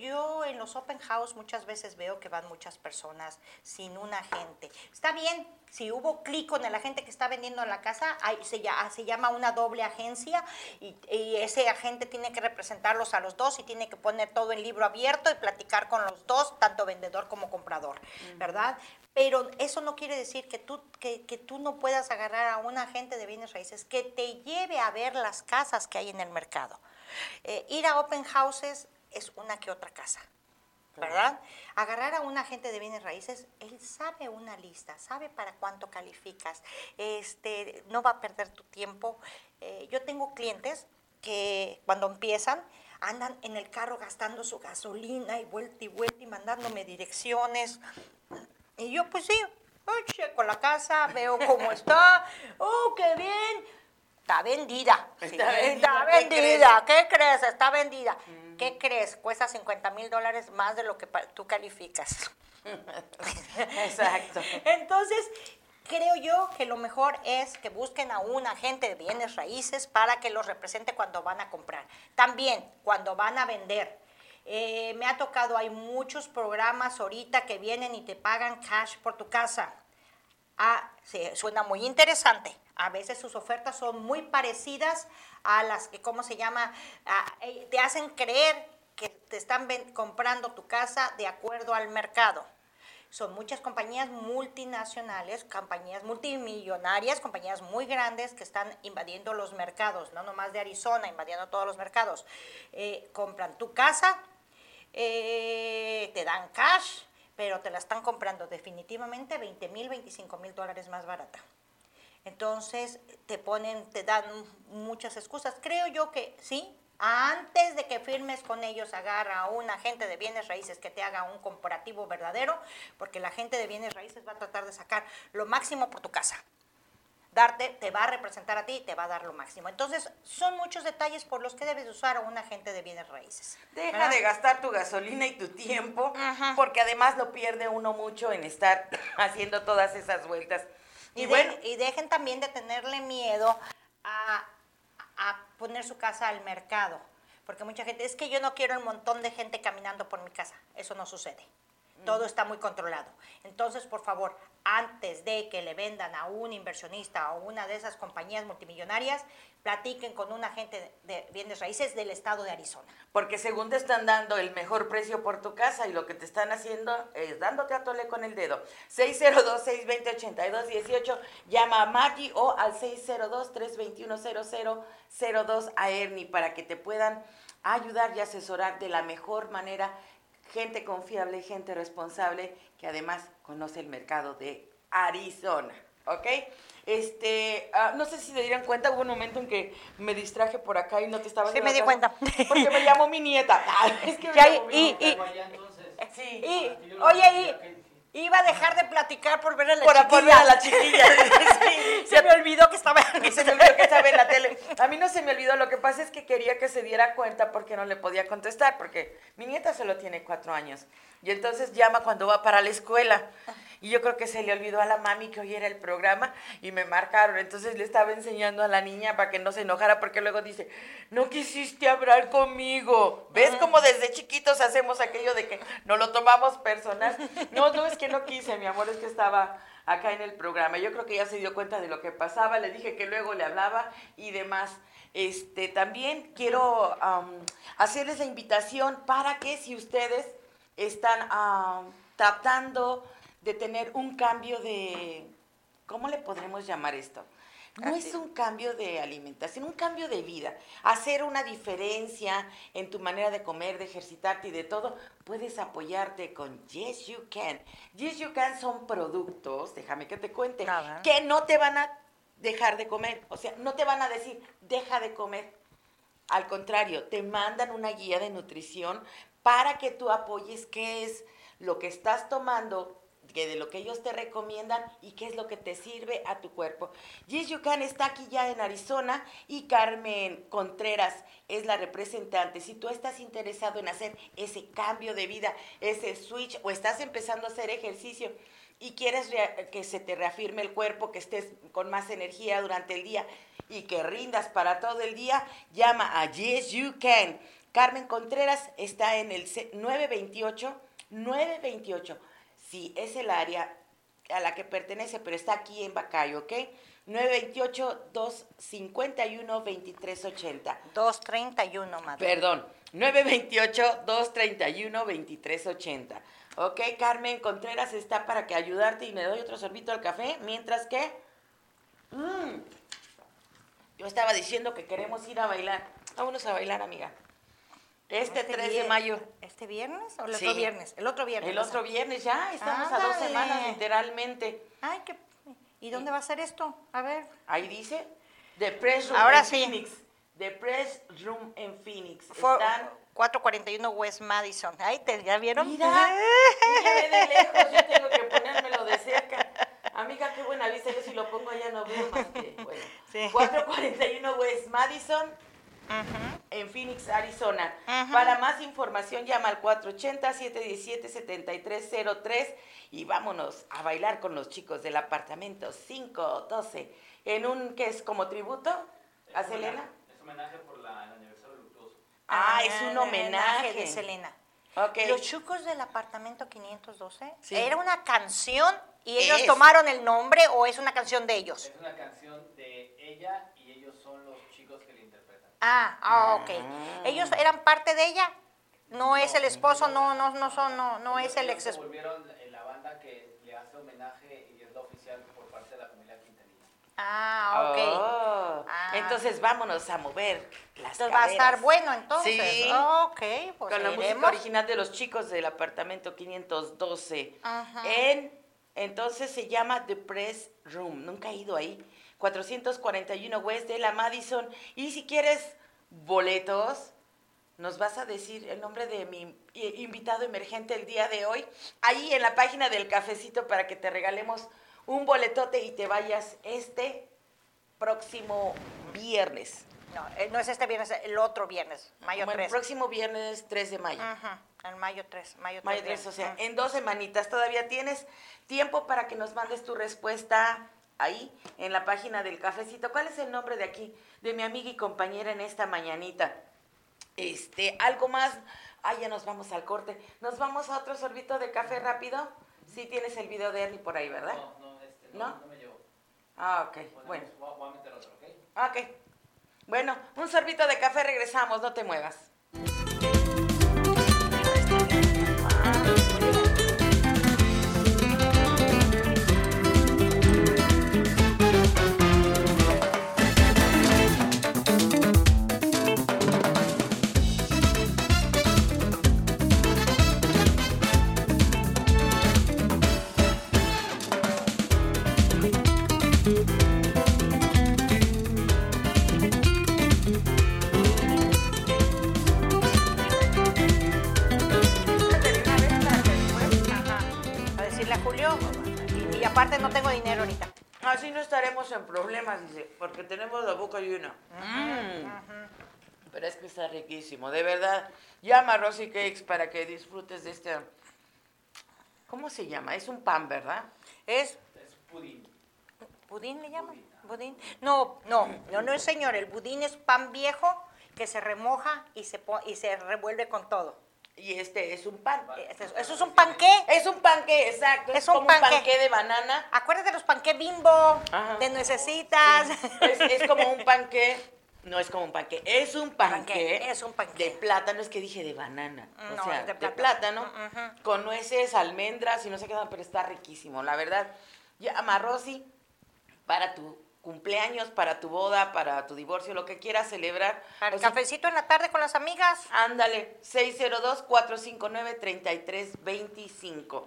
yo en los open house muchas veces veo que van muchas personas sin un agente. Está bien, si hubo clic con el agente que está vendiendo la casa, se, se, llama una doble agencia y, ese agente tiene que representarlos a los dos y tiene que poner todo el libro abierto y platicar con los dos, tanto vendedor como comprador, ¿verdad? Pero eso no quiere decir que tú, que, tú no puedas agarrar a un agente de bienes raíces que te lleve a ver las casas que hay en el mercado. Eh, ir a open houses es una que otra casa. ¿verdad? Agarrar a un agente de bienes raíces, él sabe una lista, sabe para cuánto calificas, este, no va a perder tu tiempo. Eh, yo tengo clientes que cuando empiezan andan en el carro gastando su gasolina y vuelta y vuelta y mandándome direcciones. Y yo, pues sí, checo la casa, veo cómo está, oh, qué bien. Está vendida. Está vendida. ¿Qué crees? Está vendida. ¿Qué crees? Cuesta 50 mil dólares más de lo que tú calificas. Exacto. Entonces, creo yo que lo mejor es que busquen a un agente de bienes raíces para que los represente cuando van a comprar. También cuando van a vender. Eh, me ha tocado, hay muchos programas ahorita que vienen y te pagan cash por tu casa. Ah, sí, suena muy interesante. A veces sus ofertas son muy parecidas a las que, ¿cómo se llama? Eh, te hacen creer que te están comprando tu casa de acuerdo al mercado. Son muchas compañías multinacionales, compañías multimillonarias, compañías muy grandes que están invadiendo los mercados, no nomás de Arizona, invadiendo todos los mercados. Eh, compran tu casa eh, te dan cash, pero te la están comprando definitivamente 20 mil, 25 mil dólares más barata. Entonces te ponen, te dan muchas excusas. Creo yo que sí, antes de que firmes con ellos, agarra a un agente de bienes raíces que te haga un comparativo verdadero, porque la agente de bienes raíces va a tratar de sacar lo máximo por tu casa darte, te va a representar a ti y te va a dar lo máximo. Entonces, son muchos detalles por los que debes usar a un agente de bienes raíces. Deja de gastar tu gasolina y tu tiempo, porque además lo pierde uno mucho en estar haciendo todas esas vueltas. Y, bueno, y dejen también de tenerle miedo a, a poner su casa al mercado, porque mucha gente, es que yo no quiero un montón de gente caminando por mi casa, eso no sucede. Todo está muy controlado. Entonces, por favor, antes de que le vendan a un inversionista o una de esas compañías multimillonarias, platiquen con un agente de bienes raíces del estado de Arizona. Porque según te están dando el mejor precio por tu casa y lo que te están haciendo es dándote a tole con el dedo. 602-620-8218, llama a Maggie o al 602-321-0002 a Ernie para que te puedan ayudar y asesorar de la mejor manera gente confiable, gente responsable que además conoce el mercado de Arizona, ¿ok? Este, ah, no sé si se dieron cuenta, hubo un momento en que me distraje por acá y no te estaba Sí, me di cuenta. Porque me llamó mi nieta. es que me llamó mi y, y, sí. y, oye, y, Iba a dejar de platicar por ver a la por, chiquilla. ver a la chiquilla. se me olvidó que estaba se me olvidó que estaba en la tele. A mí no se me olvidó, lo que pasa es que quería que se diera cuenta porque no le podía contestar, porque mi nieta solo tiene cuatro años. Y entonces llama cuando va para la escuela. Y yo creo que se le olvidó a la mami que hoy era el programa y me marcaron. Entonces le estaba enseñando a la niña para que no se enojara porque luego dice, no quisiste hablar conmigo. ¿Ves cómo desde chiquitos hacemos aquello de que no lo tomamos personal? No, no es que no quise, mi amor, es que estaba acá en el programa. Yo creo que ya se dio cuenta de lo que pasaba. Le dije que luego le hablaba y demás. Este, también quiero hacerles la invitación para que si ustedes están tratando de tener un cambio de, ¿cómo le podremos llamar esto? No es un cambio de alimentación, un cambio de vida. Hacer una diferencia en tu manera de comer, de ejercitarte y de todo, puedes apoyarte con Yes You Can. Yes You Can son productos, déjame que te cuente, que no te van a dejar de comer. O sea, no te van a decir, deja de comer. Al contrario, te mandan una guía de nutrición para que tú apoyes qué es lo que estás tomando que de lo que ellos te recomiendan y qué es lo que te sirve a tu cuerpo. Yes You Can está aquí ya en Arizona y Carmen Contreras es la representante. Si tú estás interesado en hacer ese cambio de vida, ese switch o estás empezando a hacer ejercicio y quieres que se te reafirme el cuerpo, que estés con más energía durante el día y que rindas para todo el día, llama a Yes You Can. Carmen Contreras está en el 928 928 Sí, es el área a la que pertenece, pero está aquí en Bacayo, ¿ok? 928-251-2380. 231, madre. Perdón, 928-231-2380. Ok, Carmen Contreras está para que ayudarte y me doy otro sorbito al café, mientras que... Mmm, yo estaba diciendo que queremos ir a bailar. Vámonos a bailar, amiga. Este, 3 de mayo. ¿Este viernes o el otro viernes? El otro viernes. El otro viernes, ya, estamos a dos semanas literalmente. Ay, qué... ¿Y dónde va a ser esto? A ver. Ahí dice, The Press Room Ahora en sí. Phoenix. The Press Room en Phoenix. For- Están... 441 West Madison. Ay, ¿te, ¿ya vieron? Mira, ve de lejos, yo tengo que ponérmelo de cerca. Amiga, qué buena vista, yo si lo pongo allá no veo más que, bueno. Sí. 441 West Madison, Ujú. en Phoenix, Arizona. Ajá. Para más información llama al 480-717-7303 y vámonos a bailar con los chicos del apartamento 512 en un que es como tributo a Selena. Es homenaje por la, el aniversario luctuoso. Ah, es un homenaje. de Selena. Ok. Los chucos del apartamento 512, Sí. ¿era una canción y ellos Es. tomaron el nombre o es una canción de ellos? Es una canción de ella y ellos son los chicos que la interpretan. Ah, ah, ok. Ah. ¿Ellos eran parte de ella? No es el esposo, no, no, no son, no, no es el ex esposo. volvieron en la banda que le hace homenaje y es la oficial por parte de la familia Quintanilla. Ah, ok. Oh, Ah. Entonces vámonos a mover las Entonces va a estar bueno entonces. Sí. Ok, pues Con la música original de los chicos del apartamento 512. Ajá. En, entonces se llama The Press Room. Nunca he ido ahí. 441 West de la Madison. Y si quieres boletos, nos vas a decir el nombre de mi i- invitado emergente el día de hoy. Ahí en la página del cafecito para que te regalemos un boletote y te vayas este próximo viernes. No, eh, no es este viernes, el otro viernes, mayo Bueno, 3. el próximo viernes 3 de mayo. Ajá, el mayo 3, mayo 3. Mayo 3, o sea, en dos semanitas todavía tienes tiempo para que nos mandes tu respuesta ahí en la página del cafecito. ¿Cuál es el nombre de aquí, de mi amiga y compañera en esta mañanita? Este, algo más. Ah, ya nos vamos al corte. Nos vamos a otro sorbito de café rápido. Sí tienes el video de Ernie por ahí, ¿verdad? No, no, este, no, ¿No? no me llevo. Ah, ok, bueno. A, voy a meter otro, ¿ok? Ok. Bueno, un sorbito de café, regresamos, no te muevas. Boca llena. Mm. Pero es que está riquísimo, de verdad. Llama a Rosy Cakes para que disfrutes de este... ¿Cómo se llama? Es un pan, ¿verdad? Es Es pudín. budín, ¿le llaman? Budín. No, no, no, no, señor, el budín es pan viejo que se remoja y se, po- y se revuelve con todo. Y este es un pan. Este es- Eso es un panqué. Es un panque, exacto. Es, Es un como panqué. un panque de banana. Acuérdate de los panqué bimbo, Ajá. de nuecesitas. Es, es como un panque. No es como un panque, es un panque. Panqué, es un panqué. De plátano, es que dije de banana. O No, sea, es de de plátano. Con nueces, almendras y no sé qué, pero está riquísimo, la verdad. Llama a Rosy para tu cumpleaños, para tu boda, para tu divorcio, lo que quieras celebrar. Para O sea, cafecito en la tarde con las amigas. Ándale, 602-459-3325.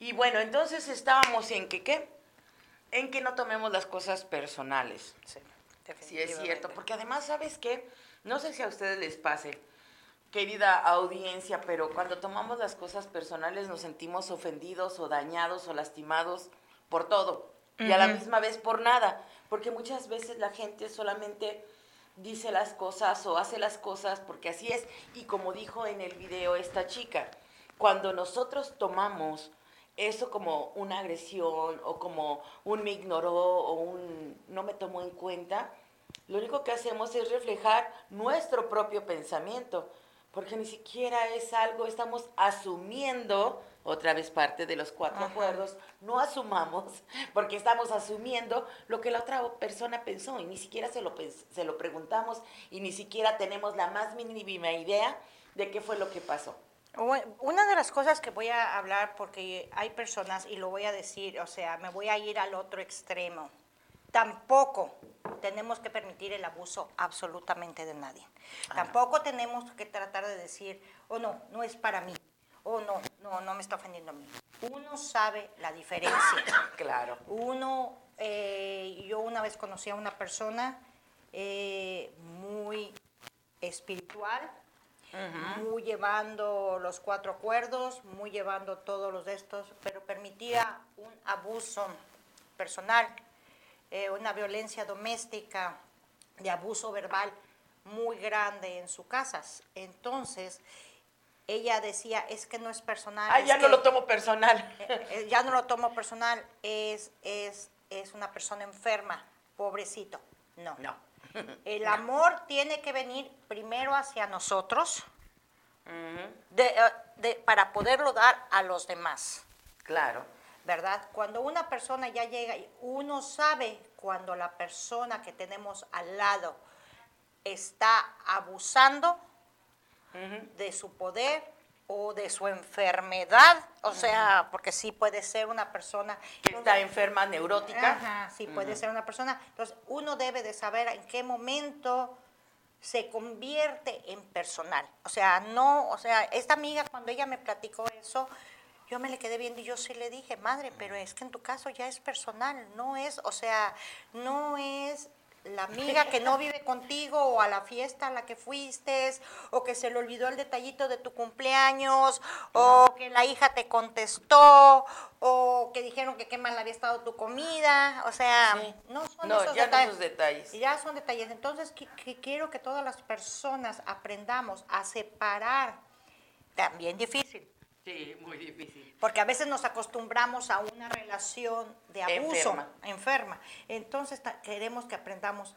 Y bueno, entonces estábamos en que, ¿qué? En que no tomemos las cosas personales. Sí, Sí, es cierto, porque además, ¿sabes qué? No sé si a ustedes les pase, querida audiencia, pero cuando tomamos las cosas personales nos sentimos ofendidos o dañados o lastimados por todo y a la misma vez por nada, porque muchas veces la gente solamente dice las cosas o hace las cosas porque así es. Y como dijo en el video esta chica, cuando nosotros tomamos eso como una agresión o como un me ignoró o un no me tomó en cuenta, lo único que hacemos es reflejar nuestro propio pensamiento, porque ni siquiera es algo, estamos asumiendo, otra vez parte de los cuatro acuerdos, no asumamos, porque estamos asumiendo lo que la otra persona pensó y ni siquiera se lo, se lo preguntamos y ni siquiera tenemos la más mínima idea de qué fue lo que pasó. Una de las cosas que voy a hablar, porque hay personas, y lo voy a decir, o sea, me voy a ir al otro extremo. Tampoco tenemos que permitir el abuso absolutamente de nadie. Tampoco tenemos que tratar de decir, oh no, no es para mí, oh no, no, no me está ofendiendo a mí. Uno sabe la diferencia. Claro. Uno, eh, yo una vez conocí a una persona eh, muy espiritual, muy llevando los cuatro acuerdos, muy llevando todos los de estos, pero permitía un abuso personal, eh, una violencia doméstica, de abuso verbal muy grande en sus casas. Entonces, ella decía, es que no es personal. Ah, ya no lo tomo personal. Eh, eh, ya no lo tomo personal, es, es, es una persona enferma, pobrecito. No. No. El amor tiene que venir primero hacia nosotros para poderlo dar a los demás. Claro. ¿Verdad? Cuando una persona ya llega, y uno sabe cuando la persona que tenemos al lado está abusando de su poder o de su enfermedad, o sea, porque sí puede ser una persona que está enferma neurótica. Ajá, sí puede ser una persona. Entonces, uno debe de saber en qué momento se convierte en personal. O sea, no, o sea, esta amiga cuando ella me platicó eso, yo me le quedé viendo y yo sí le dije, madre, pero es que en tu caso ya es personal, no es, o sea, no es la amiga que no vive contigo o a la fiesta a la que fuiste o que se le olvidó el detallito de tu cumpleaños o que la hija te contestó o que dijeron que qué mal había estado tu comida, o sea, no son esos ya detalles. No detalles. Ya son detalles. Entonces, que, quiero que todas las personas aprendamos a separar, también difícil, Sí, muy difícil. Porque a veces nos acostumbramos a una relación de abuso, enferma. Entonces queremos que aprendamos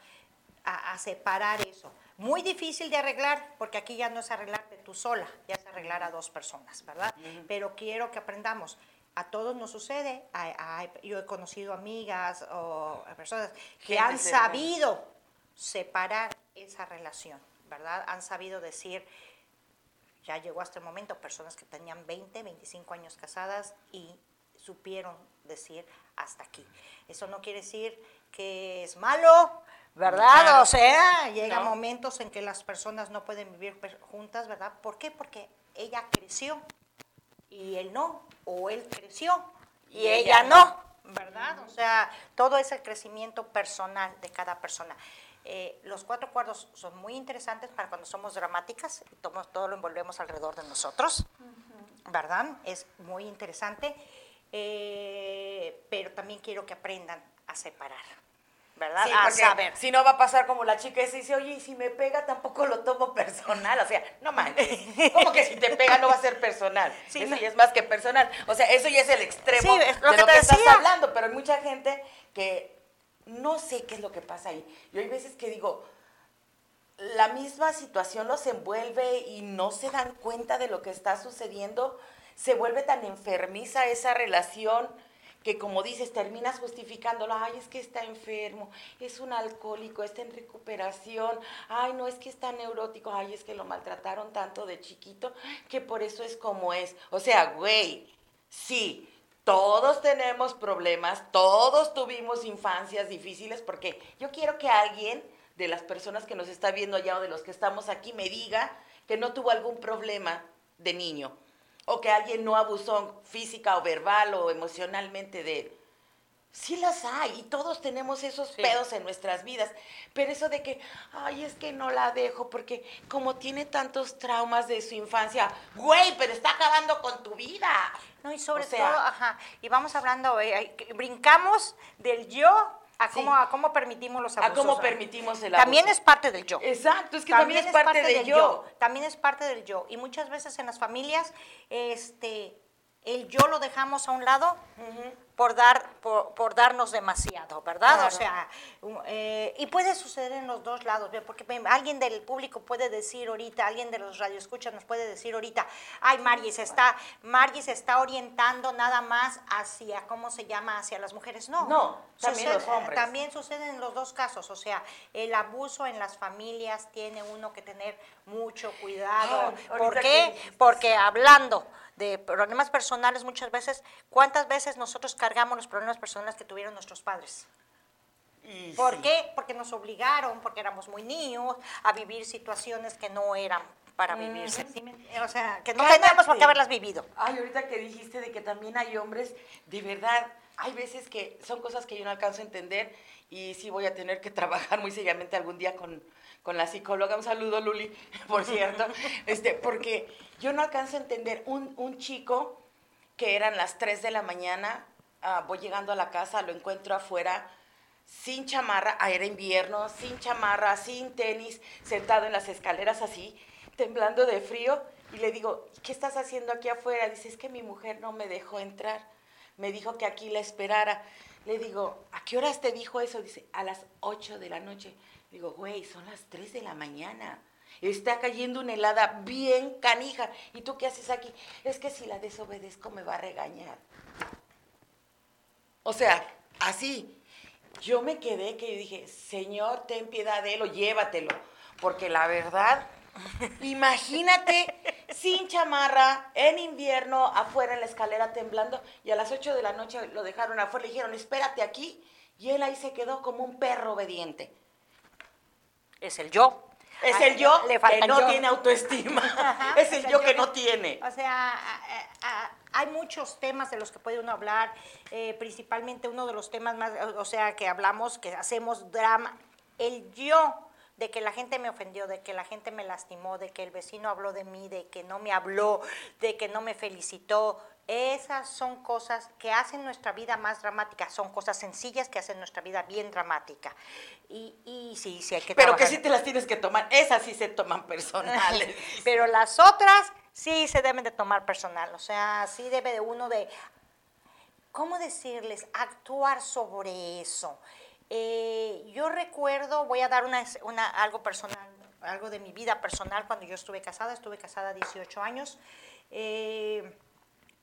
a, separar eso. Muy difícil de arreglar, porque aquí ya no es arreglarte tú sola, ya es arreglar a dos personas, ¿verdad? Pero quiero que aprendamos. A todos nos sucede. yo he conocido amigas o personas que han sabido separar esa relación, ¿verdad? Han sabido decir, ya llegó hasta el momento personas que tenían 20, 25 años casadas y supieron decir hasta aquí. Eso no quiere decir que es malo, ¿verdad? O sea, llega momentos en que las personas no pueden vivir juntas, ¿verdad? ¿Por qué? Porque ella creció y él no, o él creció y, ella, no, ¿verdad? O sea, todo es el crecimiento personal de cada persona. Eh, los cuatro cuadros son muy interesantes para cuando somos dramáticas y todo, lo envolvemos alrededor de nosotros, ¿verdad? Es muy interesante, eh, pero también quiero que aprendan a separar. ¿verdad? Sí, a saber. Si no va a pasar como la chica esa dice, oye, y si me pega tampoco lo tomo personal. O sea, no manches. ¿Cómo que si te pega no va a ser personal? eso ya es más que personal. O sea, eso ya es el extremo de lo que, estás hablando. Pero hay mucha gente que no sé qué es lo que pasa ahí. Yo hay veces que digo, la misma situación los envuelve y no se dan cuenta de lo que está sucediendo. Se vuelve tan enfermiza esa relación que como dices, terminas justificándolo, ay, es que está enfermo, es un alcohólico, está en recuperación, ay, no, es que está neurótico, ay, es que lo maltrataron tanto de chiquito, que por eso es como es. O sea, güey, sí, todos tenemos problemas, todos tuvimos infancias difíciles, porque yo quiero que alguien de las personas que nos está viendo allá o de los que estamos aquí me diga que no tuvo algún problema de niño, o que alguien no abusó física o verbal o emocionalmente de él. Sí las hay y todos tenemos esos pedos en nuestras vidas, pero eso de que, ay, es que no la dejo porque como tiene tantos traumas de su infancia, güey, pero está acabando con tu vida. No, y sobre O sea- todo, ajá, y vamos hablando, eh, brincamos del yo a Sí. cómo, a cómo permitimos los A abusos. cómo ¿no? permitimos el También abuso. es parte del yo. Exacto, es que también, es parte, del yo. También es parte del yo. Y muchas veces en las familias, este, el yo lo dejamos a un lado por dar, por, por darnos demasiado, ¿verdad? Claro. O sea, eh, y puede suceder en los dos lados, porque alguien del público puede decir ahorita, alguien de los radioescuchas nos puede decir ahorita, ay, Margie se está, Margie se está orientando nada más hacia, ¿cómo se llama? Hacia las mujeres. No, No, también los hombres. También sucede en los dos casos, o sea, el abuso en las familias tiene uno que tener mucho cuidado. ¿Por qué? que Porque hablando de problemas personales muchas veces, ¿cuántas veces nosotros cargamos los problemas personales que tuvieron nuestros padres? Y ¿Por sí. qué? Porque nos obligaron, porque éramos muy niños, a vivir situaciones que no eran para vivirse. ¿sí me- O sea, que no Cállate. teníamos por qué haberlas vivido. Ay, ahorita que dijiste de que también hay hombres, de verdad, hay veces que son cosas que yo no alcanzo a entender y sí voy a tener que trabajar muy seriamente algún día con, con la psicóloga. Un saludo, Luli, por cierto. este, porque yo no alcanzo a entender un, un chico que eran las 3 de la mañana, ah, voy llegando a la casa, lo encuentro afuera sin chamarra, era invierno, sin chamarra, sin tenis, sentado en las escaleras así, temblando de frío, y le digo, ¿qué estás haciendo aquí afuera? Dice, es que mi mujer no me dejó entrar, me dijo que aquí la esperara. Le digo, ¿a qué horas te dijo eso? Dice, a las 8 de la noche. Digo, güey, son las 3 de la mañana. Está cayendo una helada bien canija. ¿Y tú qué haces aquí? Es que si la desobedezco me va a regañar. O sea, así. Yo me quedé que yo dije, Señor, ten piedad de él o llévatelo. Porque la verdad, imagínate, sin chamarra, en invierno, afuera en la escalera temblando, y a las 8 de la noche lo dejaron afuera, le dijeron, espérate aquí, y él ahí se quedó como un perro obediente. Es el yo. Es el yo le que no yo. tiene autoestima. Ajá, es el yo que no tiene. O sea, a- hay muchos temas de los que puede uno hablar, eh, principalmente uno de los temas más, o sea, que hablamos, que hacemos drama, el yo de que la gente me ofendió, de que la gente me lastimó, de que el vecino habló de mí, de que no me habló, de que no me felicitó. Esas son cosas que hacen nuestra vida más dramática, son cosas sencillas que hacen nuestra vida bien dramática. Y, y sí, sí hay que Pero que sí te las tienes que tomar. Esas sí se toman personales. Pero las otras sí se deben de tomar personal, o sea, sí debe de uno de, ¿cómo decirles? Actuar sobre eso. Eh, yo recuerdo, voy a dar una, una- algo personal, algo de mi vida personal cuando yo estuve casada, estuve casada 18 años. Eh,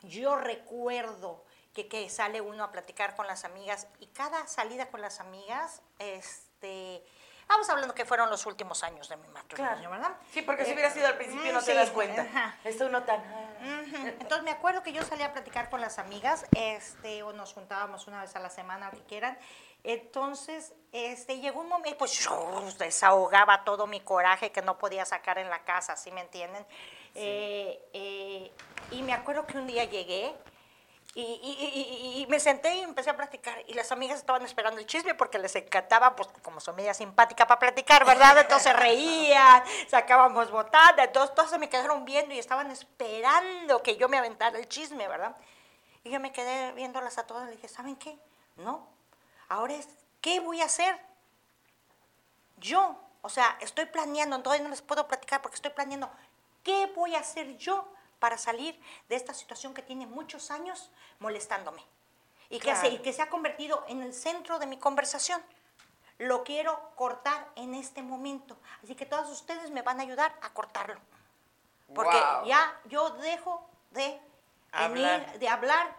yo recuerdo que, que sale uno a platicar con las amigas y cada salida con las amigas, este, vamos hablando que fueron los últimos años de mi matrimonio, ¿verdad? Sí, porque si Eh, hubiera sido al principio no mm, te sí, das cuenta. ajá. Está uno tan... Ujú. Entonces me acuerdo que yo salía a platicar con las amigas, este, o nos juntábamos una vez a la semana, lo que quieran. Entonces, este, llegó un momento, pues desahogaba todo mi coraje que no podía sacar en la casa, ¿sí me entienden? Eh, eh, y me acuerdo que un día llegué y, y- y- y- y me senté y empecé a platicar y las amigas estaban esperando el chisme porque les encantaba, pues como son media simpática para platicar, ¿verdad? Entonces reían, sacábamos botada, entonces todas se me quedaron viendo y estaban esperando que yo me aventara el chisme, ¿verdad? Y yo me quedé viéndolas a todas y le dije, ¿saben qué? No, ahora es, ¿qué voy a hacer? Yo, o sea, estoy planeando, todavía no les puedo platicar porque estoy planeando, ¿qué voy a hacer yo para salir de esta situación que tiene muchos años molestándome? Y que, se, Claro. y que se ha convertido en el centro de mi conversación. Lo quiero cortar en este momento. Así que todas ustedes me van a ayudar a cortarlo. Porque Guau. ya yo dejo de Hablar. venir, de hablar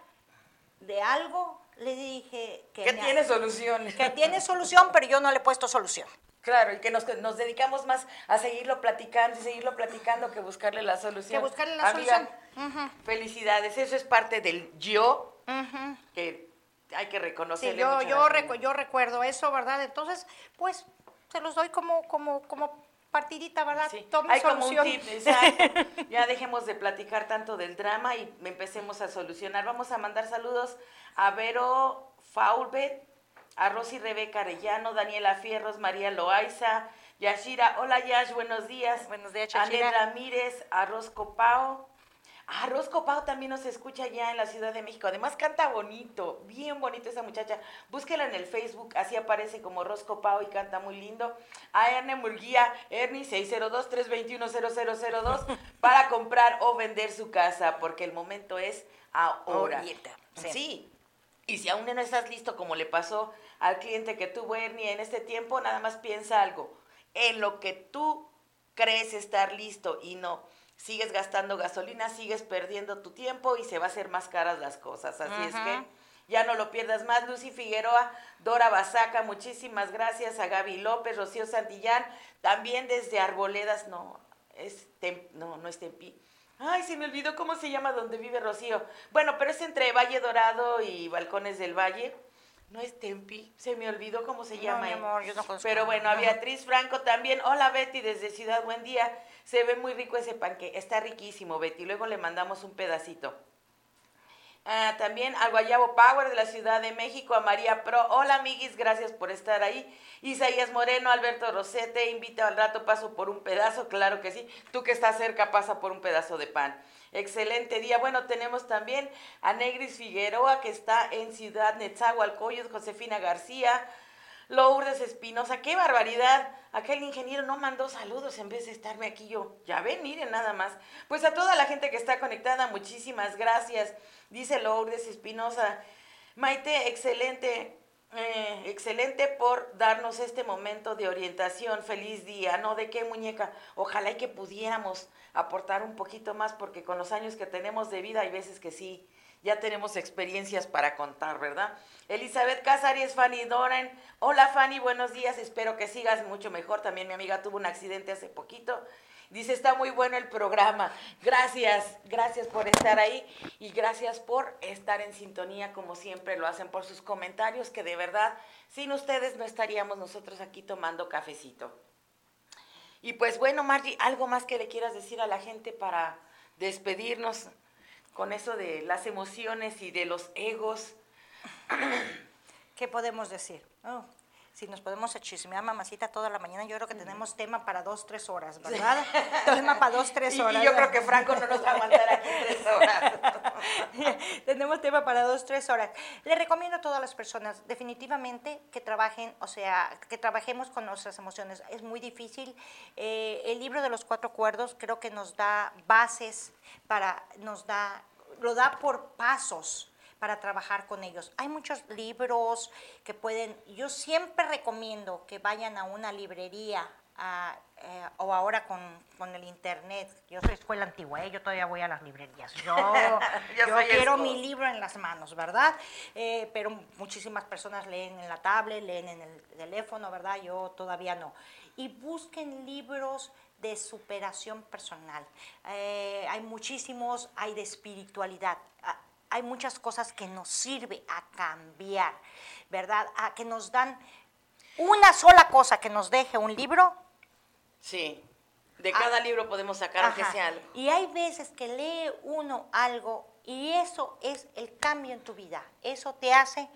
de algo. Le dije que, Que tiene soluciones. que tiene solución, pero yo no le he puesto solución. Claro, y que nos, nos dedicamos más a seguirlo platicando y seguirlo platicando que buscarle la solución. Que buscarle la Amiga, solución. Felicidades, eso es parte del yo que hay que Sí, reconocerle. yo, mucho yo, la- recu- yo recuerdo eso, ¿verdad? Entonces, pues, se los doy como, como, como partidita, ¿verdad? Sí, Toma hay como un tip, exacto. Ya dejemos de platicar tanto del drama y empecemos a solucionar. Vamos a mandar saludos a Vero Faulbet, a Rosy Rebeca Arellano, Daniela Fierros, María Loaiza, Yashira, hola Yash, buenos días. Buenos días, Anet Yashira. Ramírez, a Rosco Pao. Ah, Rosco Pao también nos escucha ya en la Ciudad de México. Además canta bonito, bien bonito esa muchacha. Búsquela en el Facebook, así aparece como Rosco Pao y canta muy lindo. A Erne Murguía, Ernie 602-321-0002 para comprar o vender su casa, porque el momento es ahora. Ahorita, Sí. sí. Y si aún no estás listo, como le pasó al cliente que tuvo Ernie en este tiempo, nada más piensa algo. En lo que tú crees estar listo y no sigues gastando gasolina, sigues perdiendo tu tiempo y se va a hacer más caras las cosas. Así es que ya no lo pierdas más. Lucy Figueroa, Dora Basaca, muchísimas gracias. A Gaby López, Rocío Santillán, también desde Arboledas, no, es Tem- no, no es Tempi. Ay, se me olvidó cómo se llama donde vive Rocío. Bueno, pero es entre Valle Dorado y Balcones del Valle. No es Tempi, se me olvidó cómo se No, llama. mi ahí. amor, yo no conozco. Pero bueno, a Beatriz Franco también. Hola Betty desde Ciudad Buen Día. Se ve muy rico ese panque. Está riquísimo, Betty. Luego le mandamos un pedacito. Ah, también al Guayabo Power de la Ciudad de México, a María Pro. Hola, amiguis, gracias por estar ahí. Isaías Moreno, Alberto Rosete, invita al rato, paso por un pedazo, claro que sí. Tú que estás cerca, pasa por un pedazo de pan. Excelente día. Bueno, tenemos también a Negris Figueroa, que está en Ciudad Netzahualcoyot, Josefina García, Lourdes Espinosa. ¡Qué barbaridad! Aquel ingeniero no mandó saludos en vez de estarme aquí yo. Ya ven, miren nada más. Pues a toda la gente que está conectada, muchísimas gracias. Dice Lourdes Espinosa. Maite, excelente. eh, excelente por darnos este momento de orientación. Feliz día. ¿No? ¿De qué, muñeca? Ojalá y que pudiéramos aportar un poquito más, porque con los años que tenemos de vida hay veces que sí, ya tenemos experiencias para contar, ¿verdad? Elizabeth Casares, Fanny Doran. Hola Fanny, buenos días. Espero que sigas mucho mejor. También mi amiga tuvo un accidente hace poquito. Dice, está muy bueno el programa. Gracias, gracias por estar ahí y gracias por estar en sintonía como siempre lo hacen por sus comentarios, que de verdad, sin ustedes no estaríamos nosotros aquí tomando cafecito. Y pues bueno, Margie, ¿algo más que le quieras decir a la gente para despedirnos con eso de las emociones y de los egos? ¿Qué podemos decir? Oh, si nos podemos chismear, mamacita, toda la mañana, yo creo que tenemos tema para dos, tres horas, ¿verdad? tema para dos, tres horas. Y, yo creo que Franco no nos va a aguantar aquí tres horas. Tenemos tema para dos, tres horas. Le recomiendo a todas las personas definitivamente que trabajen, o sea, que trabajemos con nuestras emociones. Es muy difícil. Eh, el libro de los cuatro cuerdos creo que nos da bases para, nos da, lo da por pasos para trabajar con ellos. Hay muchos libros que pueden, yo siempre recomiendo que vayan a una librería a, eh, o ahora con, con el internet. Yo soy escuela antigua, ¿eh? yo todavía voy a las librerías. Yo, Yo quiero eso. mi libro en las manos, ¿verdad? Eh, pero muchísimas personas leen en la tablet, leen en el teléfono, ¿verdad? Yo todavía no. Y busquen libros de superación personal. Eh, hay muchísimos, hay de espiritualidad. Ah, Hay muchas cosas que nos sirve a cambiar, ¿verdad? A que nos dan una sola cosa que nos deje un libro, Sí, de cada libro podemos sacar aunque sea algo. Y hay veces que lee uno algo y eso es el cambio en tu vida. Eso te hace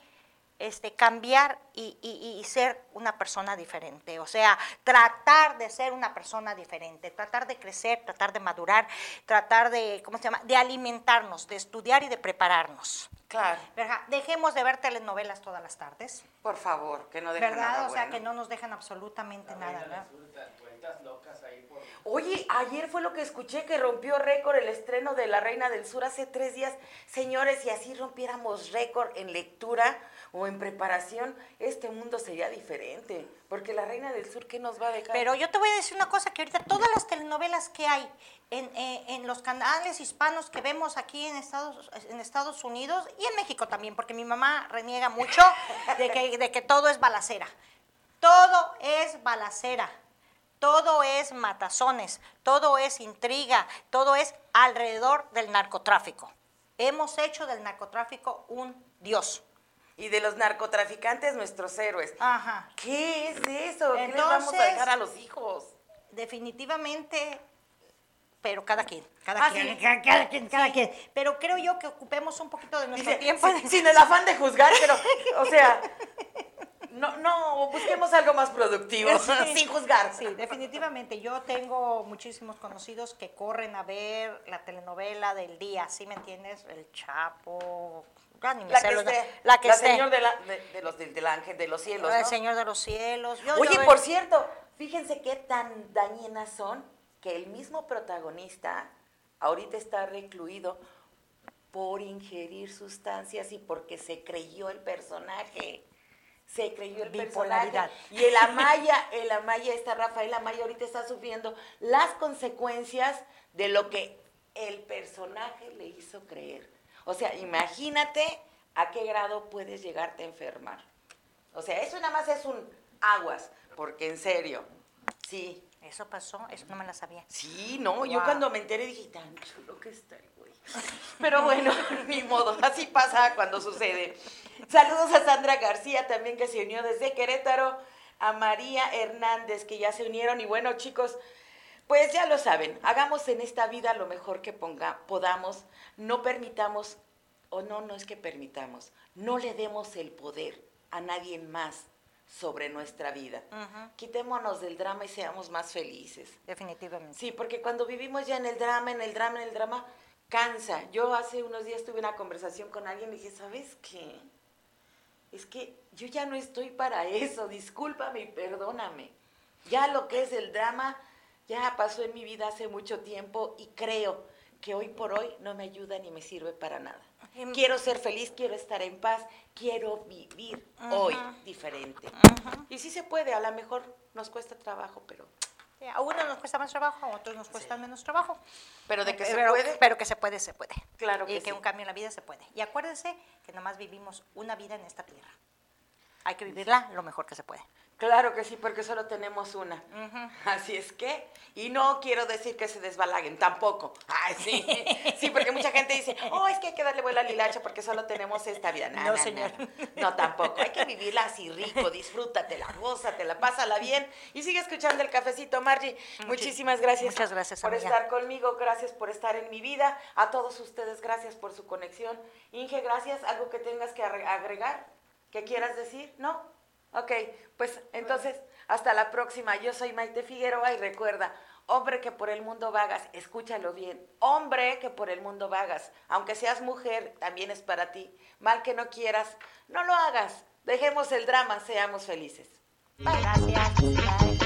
este, cambiar y, y- y ser una persona diferente. O sea, tratar de ser una persona diferente, tratar de crecer, tratar de madurar, tratar de, ¿cómo se llama? De alimentarnos, de estudiar y de prepararnos. Claro, ¿Verdad? Dejemos de ver telenovelas todas las tardes, por favor, que no dejen ¿verdad? nada O sea, bueno. que no nos dejan absolutamente La nada, reina ¿verdad? del sur, tan- vueltas locas ahí por... Oye, ayer fue lo que escuché que rompió récord el estreno de La Reina del Sur hace tres días. Señores, si así rompiéramos récord en lectura o en preparación, este mundo sería diferente. Porque La Reina del Sur, ¿qué nos va a dejar? Pero yo te voy a decir una cosa, que ahorita todas las telenovelas que hay en, eh, en los canales hispanos que vemos aquí en Estados, en Estados Unidos y en México también, porque mi mamá reniega mucho de que, de que todo es balacera. Todo es balacera. Todo es matazones, todo es intriga, todo es alrededor del narcotráfico. Hemos hecho del narcotráfico un dios. Y de los narcotraficantes, nuestros héroes. Ajá. ¿Qué es eso? ¿Qué les vamos a Entonces- dejar a los hijos? definitivamente, pero cada quien, cada Ah, quien, sí. cada, cada quien, cada quien. Pero creo yo que ocupemos un poquito de nuestro Dice, tiempo. sin, sin el afán de juzgar, pero, o sea, no, no, busquemos algo más productivo, Sí. sin juzgar. Sí, definitivamente. Yo tengo muchísimos conocidos que corren a ver la telenovela del día, ¿sí me entiendes? El Chapo, ya ni me La sé que los- esté, la que esté. señor de, la- de- de los del, ángel de los cielos, El ¿no? Señor de los Cielos. Yo- Oye, yo- por cierto, fíjense qué tan dañinas son que el mismo protagonista ahorita está recluido por ingerir sustancias y porque se creyó el personaje. Se creyó el Bipolaridad. personaje. Y el Amaya, el Amaya, está Rafael Amaya ahorita está sufriendo las consecuencias de lo que el personaje le hizo creer. O sea, imagínate a qué grado puedes llegarte a enfermar. O sea, eso nada más es un aguas, porque en serio, sí, Eso pasó, eso no me la sabía. sí, no, yo cuando me enteré dije, tan chulo que está el güey. Pero bueno, ni modo, así pasa cuando sucede. Saludos a Sandra García también que se unió desde Querétaro, a María Hernández que ya se unieron y bueno chicos, pues ya lo saben, hagamos en esta vida lo mejor que ponga, podamos, no permitamos, o no, no es que permitamos, no le demos el poder a nadie más sobre nuestra vida. Quitémonos del drama y seamos más felices. Definitivamente. Sí, porque cuando vivimos ya en el drama, en el drama, en el drama, cansa. Yo hace unos días tuve una conversación con alguien y dije, ¿sabes qué? Es que yo ya no estoy para eso, discúlpame y perdóname. Ya lo que es el drama ya pasó en mi vida hace mucho tiempo y creo que hoy por hoy no me ayuda ni me sirve para nada. Em- Quiero ser feliz, quiero estar en paz, quiero vivir hoy Ajá. diferente. Ujú. Y sí se puede, a lo mejor nos cuesta trabajo, pero, Sí, A unos nos cuesta más trabajo, a otros nos cuesta menos trabajo. pero de que se puede. pero que se puede, se puede. Claro y que que sí. un cambio en la vida se puede. Y acuérdense que nomás vivimos una vida en esta tierra. Hay que vivirla lo mejor que se puede. Claro que sí, porque solo tenemos una. Así es que, y no quiero decir que se desbalaguen, tampoco. Ay, sí, sí, porque mucha gente dice, oh, es que hay que darle vuelo al hilacho porque solo tenemos esta vida. No, señor. No, No, tampoco. Hay que vivirla así rico, disfrútatela, gózatela, pásala bien. Y sigue escuchando el cafecito, Margie. Muchísimas gracias. muchas gracias, por amiga. estar conmigo, gracias por estar en mi vida. A todos ustedes, gracias por su conexión. Inge, gracias. ¿Algo que tengas que agregar? ¿Que quieras decir? ¿No? Ok, pues entonces, hasta la próxima. Yo soy Maite Figueroa y recuerda, hombre que por el mundo vagas, escúchalo bien, hombre que por el mundo vagas, aunque seas mujer, también es para ti. Mal que no quieras, no lo hagas. Dejemos el drama, seamos felices. Gracias. Bye.